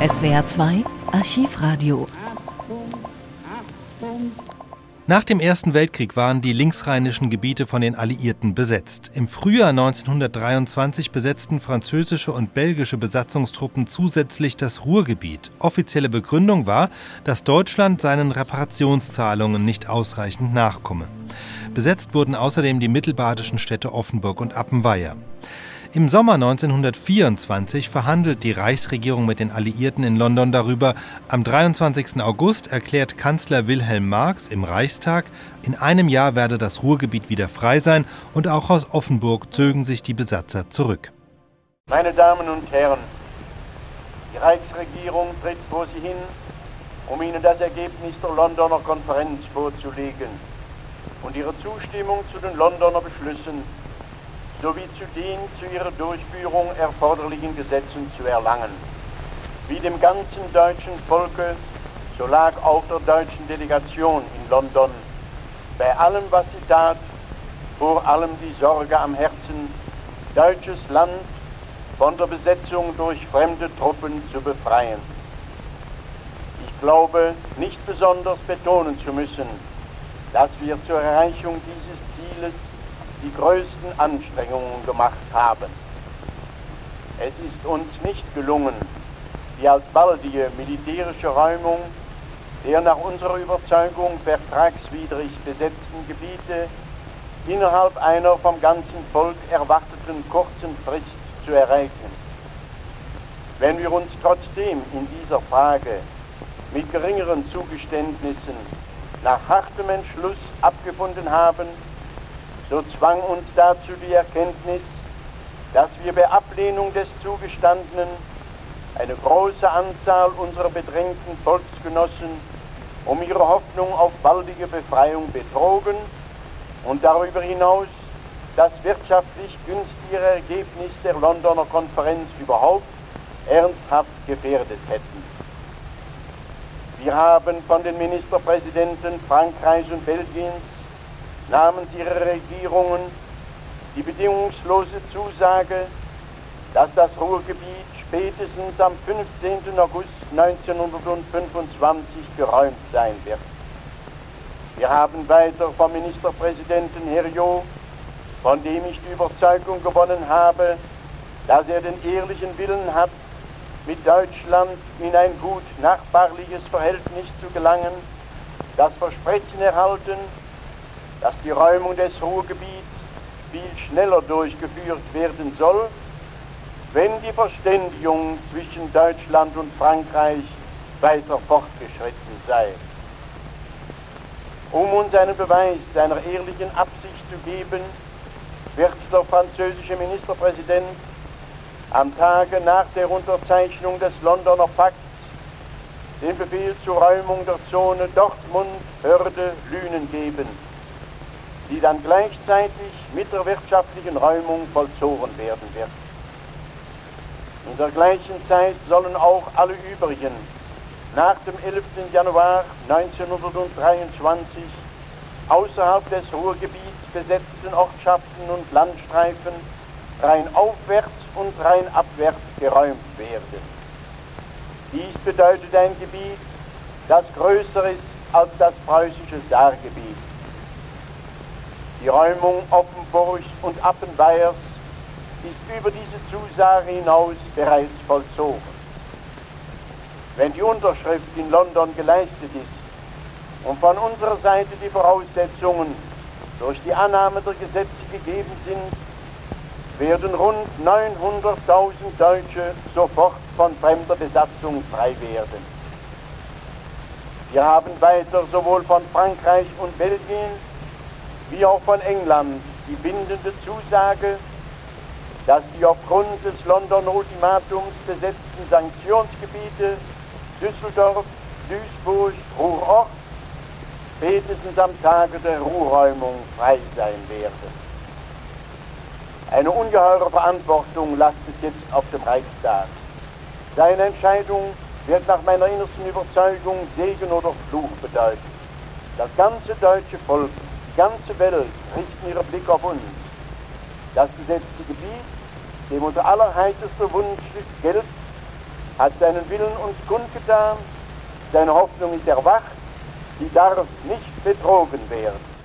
SWR 2 Archivradio. Nach dem Ersten Weltkrieg waren die linksrheinischen Gebiete von den Alliierten besetzt. Im Frühjahr 1923 besetzten französische und belgische Besatzungstruppen zusätzlich das Ruhrgebiet. Offizielle Begründung war, dass Deutschland seinen Reparationszahlungen nicht ausreichend nachkomme. Besetzt wurden außerdem die mittelbadischen Städte Offenburg und Appenweier. Im Sommer 1924 verhandelt die Reichsregierung mit den Alliierten in London darüber. Am 23. August erklärt Kanzler Wilhelm Marx im Reichstag, in einem Jahr werde das Ruhrgebiet wieder frei sein und auch aus Offenburg zögen sich die Besatzer zurück. Meine Damen und Herren, die Reichsregierung tritt vor Sie hin, um Ihnen das Ergebnis der Londoner Konferenz vorzulegen und ihre Zustimmung zu den Londoner Beschlüssen sowie zu den zu ihrer Durchführung erforderlichen Gesetzen zu erlangen. Wie dem ganzen deutschen Volke, so lag auch der deutschen Delegation in London bei allem, was sie tat, vor allem die Sorge am Herzen, deutsches Land von der Besetzung durch fremde Truppen zu befreien. Ich glaube, nicht besonders betonen zu müssen, dass wir zur Erreichung dieses Zieles die größten Anstrengungen gemacht haben. Es ist uns nicht gelungen, die alsbaldige militärische Räumung der nach unserer Überzeugung vertragswidrig besetzten Gebiete innerhalb einer vom ganzen Volk erwarteten kurzen Frist zu erreichen. Wenn wir uns trotzdem in dieser Frage mit geringeren Zugeständnissen nach hartem Entschluss abgefunden haben, so zwang uns dazu die Erkenntnis, dass wir bei Ablehnung des Zugestandenen eine große Anzahl unserer bedrängten Volksgenossen um ihre Hoffnung auf baldige Befreiung betrogen und darüber hinaus das wirtschaftlich günstigere Ergebnis der Londoner Konferenz überhaupt ernsthaft gefährdet hätten. Wir haben von den Ministerpräsidenten Frankreichs und Belgiens namens ihrer Regierungen die bedingungslose Zusage, dass das Ruhrgebiet spätestens am 15. August 1925 geräumt sein wird. Wir haben weiter vom Ministerpräsidenten Herriot, von dem ich die Überzeugung gewonnen habe, dass er den ehrlichen Willen hat, mit Deutschland in ein gut nachbarliches Verhältnis zu gelangen, das Versprechen erhalten, dass die Räumung des Ruhrgebiets viel schneller durchgeführt werden soll, wenn die Verständigung zwischen Deutschland und Frankreich weiter fortgeschritten sei. Um uns einen Beweis seiner ehrlichen Absicht zu geben, wird der französische Ministerpräsident am Tage nach der Unterzeichnung des Londoner Pakts den Befehl zur Räumung der Zone Dortmund-Hörde-Lünen geben die dann gleichzeitig mit der wirtschaftlichen Räumung vollzogen werden wird. In der gleichen Zeit sollen auch alle übrigen nach dem 11. Januar 1923 außerhalb des Ruhrgebiets besetzten Ortschaften und Landstreifen rein aufwärts und rein abwärts geräumt werden. Dies bedeutet ein Gebiet, das größer ist als das preußische Saargebiet. Die Räumung Offenburgs und Appenweiers ist über diese Zusage hinaus bereits vollzogen. Wenn die Unterschrift in London geleistet ist und von unserer Seite die Voraussetzungen durch die Annahme der Gesetze gegeben sind, werden rund 900.000 Deutsche sofort von fremder Besatzung frei werden. Wir haben weiter sowohl von Frankreich und Belgien wie auch von England die bindende Zusage, dass die aufgrund des Londoner Ultimatums besetzten Sanktionsgebiete Düsseldorf, Duisburg, Ruhrort spätestens am Tage der Ruhräumung frei sein werden. Eine ungeheure Verantwortung lastet jetzt auf dem Reichstag. Seine Entscheidung wird nach meiner innersten Überzeugung Segen oder Fluch bedeuten. Das ganze deutsche Volk ganze Welt richten ihre Blick auf uns. Das besetzte Gebiet, dem unser allerheitester Wunsch gilt, hat seinen Willen uns kundgetan, seine Hoffnung ist erwacht, sie darf nicht betrogen werden.